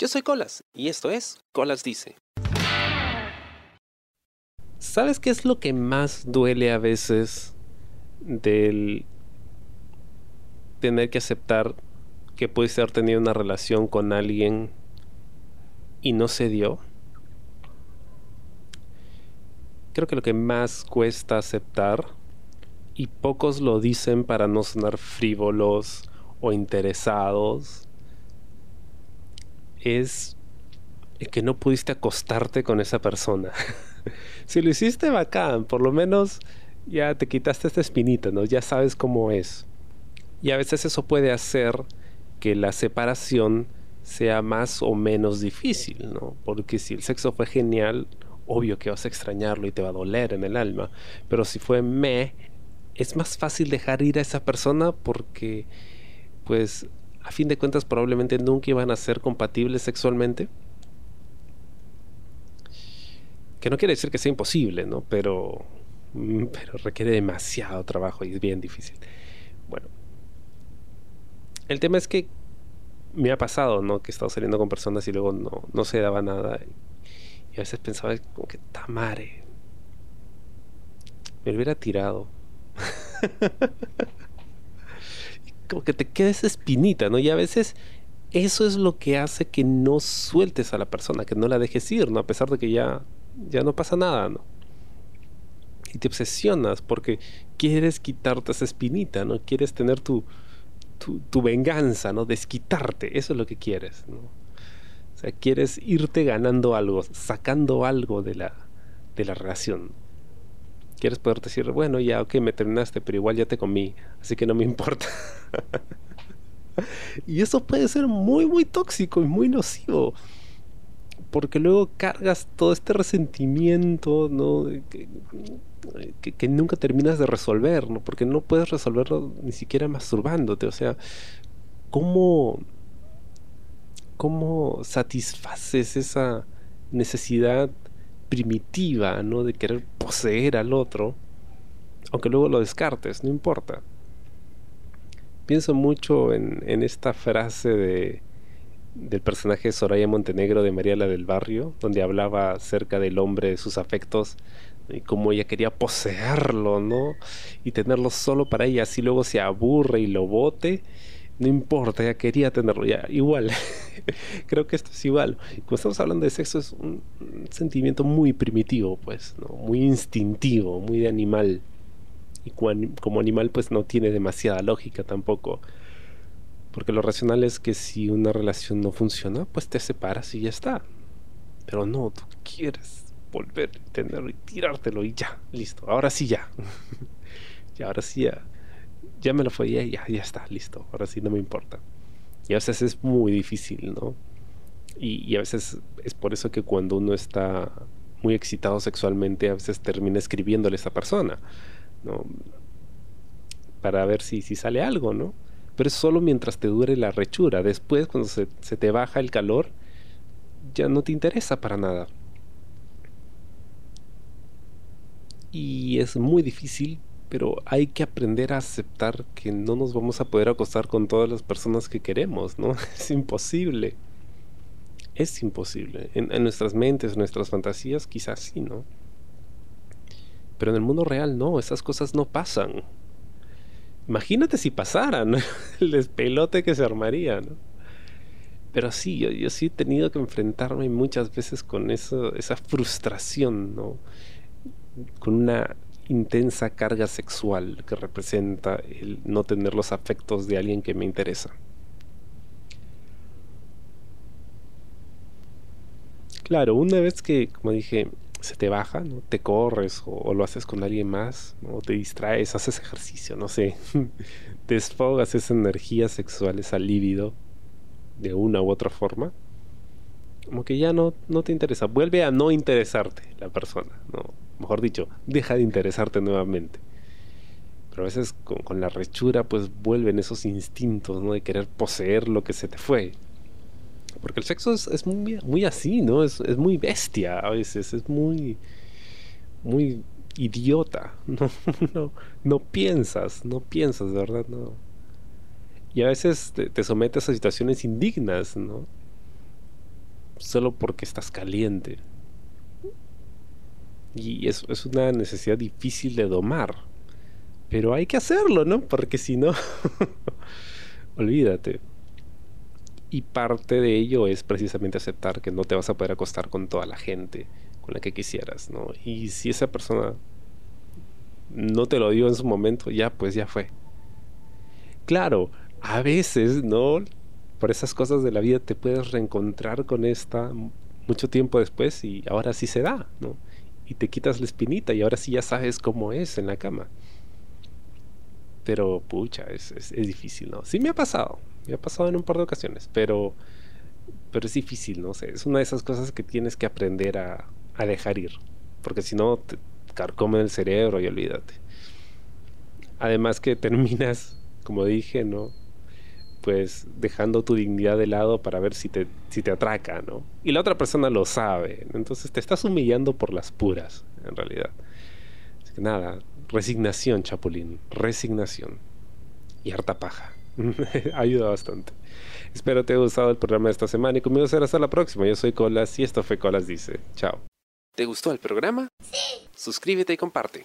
Yo soy Colas y esto es Colas Dice. ¿Sabes qué es lo que más duele a veces del tener que aceptar que puedes haber tenido una relación con alguien y no se dio? Creo que lo que más cuesta aceptar, y pocos lo dicen para no sonar frívolos o interesados, es que no pudiste acostarte con esa persona. si lo hiciste bacán, por lo menos ya te quitaste esta espinita, ¿no? Ya sabes cómo es. Y a veces eso puede hacer que la separación sea más o menos difícil, ¿no? Porque si el sexo fue genial, obvio que vas a extrañarlo y te va a doler en el alma. Pero si fue me, es más fácil dejar ir a esa persona porque, pues, a fin de cuentas probablemente nunca iban a ser compatibles sexualmente. Que no quiere decir que sea imposible, ¿no? Pero, mm, pero requiere demasiado trabajo y es bien difícil. Bueno, el tema es que me ha pasado, ¿no? Que he estado saliendo con personas y luego no, no se daba nada. Y a veces pensaba como que tamare. Me hubiera tirado. como que te queda esa espinita, ¿no? Y a veces eso es lo que hace que no sueltes a la persona, que no la dejes ir, ¿no? A pesar de que ya, ya no pasa nada, ¿no? Y te obsesionas porque quieres quitarte esa espinita, ¿no? Quieres tener tu, tu, venganza, ¿no? Desquitarte, eso es lo que quieres, ¿no? O sea, quieres irte ganando algo, sacando algo de la, de la relación. Quieres poder decir, bueno, ya, ok, me terminaste, pero igual ya te comí, así que no me importa. y eso puede ser muy, muy tóxico y muy nocivo. Porque luego cargas todo este resentimiento, ¿no? que, nunca terminas de resolver, ¿no? Porque no puedes resolverlo ni siquiera masturbándote. O sea, ¿cómo, cómo satisfaces esa necesidad primitiva, ¿no? De querer poseer al otro, aunque luego lo descartes, no importa. Pienso mucho en, esta frase de, del personaje Soraya Montenegro de María la del Barrio, donde hablaba acerca del hombre, de sus afectos, y como ella quería poseerlo, ¿no? Y tenerlo solo para ella, así luego se aburre y lo bote, no importa, ella quería tenerlo ya, igual. Creo que esto es igual. Como estamos hablando de sexo, es un, sentimiento muy primitivo, pues, ¿no? Muy instintivo, muy de animal. Y como animal, pues no tiene demasiada lógica tampoco. Porque lo racional es que si una relación no funciona, pues te separas y ya está. Pero no, tú quieres volver a tenerlo y tirártelo y ya, listo, ahora sí ya. y ahora sí ya. Ya me lo ya, ya, ya está, listo, ahora sí no me importa. Y a veces es muy difícil, ¿no? Y, a veces es por eso que cuando uno está muy excitado sexualmente, a veces termina escribiéndole a esa persona, ¿no? Para ver si, si sale algo, ¿no? Pero es solo mientras te dure la rechura. Después, cuando se, se te baja el calor, ya no te interesa para nada. y es muy difícil, pero hay que aprender a aceptar que no nos vamos a poder acostar con todas las personas que queremos, ¿no? Es imposible. Es imposible. En, nuestras mentes, en nuestras fantasías, quizás sí, ¿no? Pero en el mundo real no, esas cosas no pasan. Imagínate si pasaran, el despelote que se armaría, ¿no? Pero sí, yo, sí he tenido que enfrentarme muchas veces con esa frustración, ¿no? con una intensa carga sexual que representa el no tener los afectos de alguien que me interesa. Claro, una vez que, como dije, se te baja, ¿no? te corres o, lo haces con alguien más, o te distraes, haces ejercicio, no sé, desfogas esa energía sexual, esa líbido, de una u otra forma, como que ya no, no te interesa, vuelve a no interesarte la persona, ¿no? Mejor dicho, deja de interesarte nuevamente. Pero a veces con, la rechura pues vuelven esos instintos, ¿no? De querer poseer lo que se te fue. Porque el sexo es, muy, muy, así, ¿no? Es, muy bestia a veces, es muy, muy idiota. No, no, no piensas, no piensas, de verdad, no. Y a veces te, te sometes a situaciones indignas, ¿no? solo porque estás caliente. Y eso es una necesidad difícil de domar. Pero hay que hacerlo, ¿no? Porque si no, olvídate. Y parte de ello es precisamente aceptar que no te vas a poder acostar con toda la gente con la que quisieras, ¿no? Y si esa persona no te lo dio en su momento, ya pues ya fue. Claro, a veces, ¿no? Por esas cosas de la vida te puedes reencontrar con esta mucho tiempo después y ahora sí se da, ¿no? Y te quitas la espinita y ahora sí ya sabes cómo es en la cama. Pero, pucha, es, es, difícil, ¿no? Sí me ha pasado, me ha pasado en un par de ocasiones, pero, pero es difícil, ¿no? sé, es una de esas cosas que tienes que aprender a, a dejar ir, porque si no te carcomen el cerebro y olvídate. Además que terminas, como dije, ¿no? Pues dejando tu dignidad de lado para ver si te, si te atraca, ¿no? Y la otra persona lo sabe, entonces te estás humillando por las puras, en realidad. Así que nada, resignación, Chapulín, resignación. Y harta paja. Ayuda bastante. Espero te haya gustado el programa de esta semana y conmigo será hasta la próxima. Yo soy Colas y esto fue Colas Dice. Chao. ¿Te gustó el programa? Sí. Suscríbete y comparte.